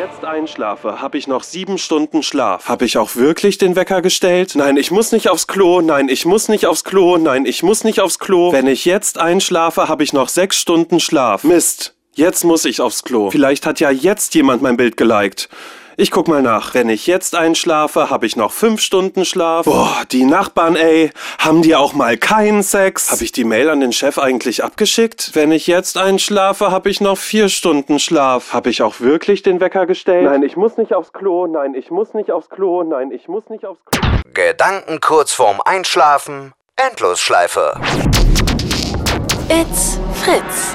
jetzt einschlafe, habe ich noch sieben Stunden Schlaf. Habe ich auch wirklich den Wecker gestellt? Nein, ich muss nicht aufs Klo. Nein, ich muss nicht aufs Klo. Nein, ich muss nicht aufs Klo. Wenn ich jetzt einschlafe, habe ich noch sechs Stunden Schlaf. Mist. Jetzt muss ich aufs Klo. Vielleicht hat ja jetzt jemand mein Bild geliked. Ich guck mal nach. Wenn ich jetzt einschlafe, habe ich noch fünf Stunden Schlaf. Boah, die Nachbarn, ey. Haben die auch mal keinen Sex? Habe ich die Mail an den Chef eigentlich abgeschickt? Wenn ich jetzt einschlafe, habe ich noch vier Stunden Schlaf. Habe ich auch wirklich den Wecker gestellt? Nein, ich muss nicht aufs Klo. Nein, ich muss nicht aufs Klo. Nein, ich muss nicht aufs Klo. Gedanken kurz vorm Einschlafen. Endlosschleife. It's Fritz.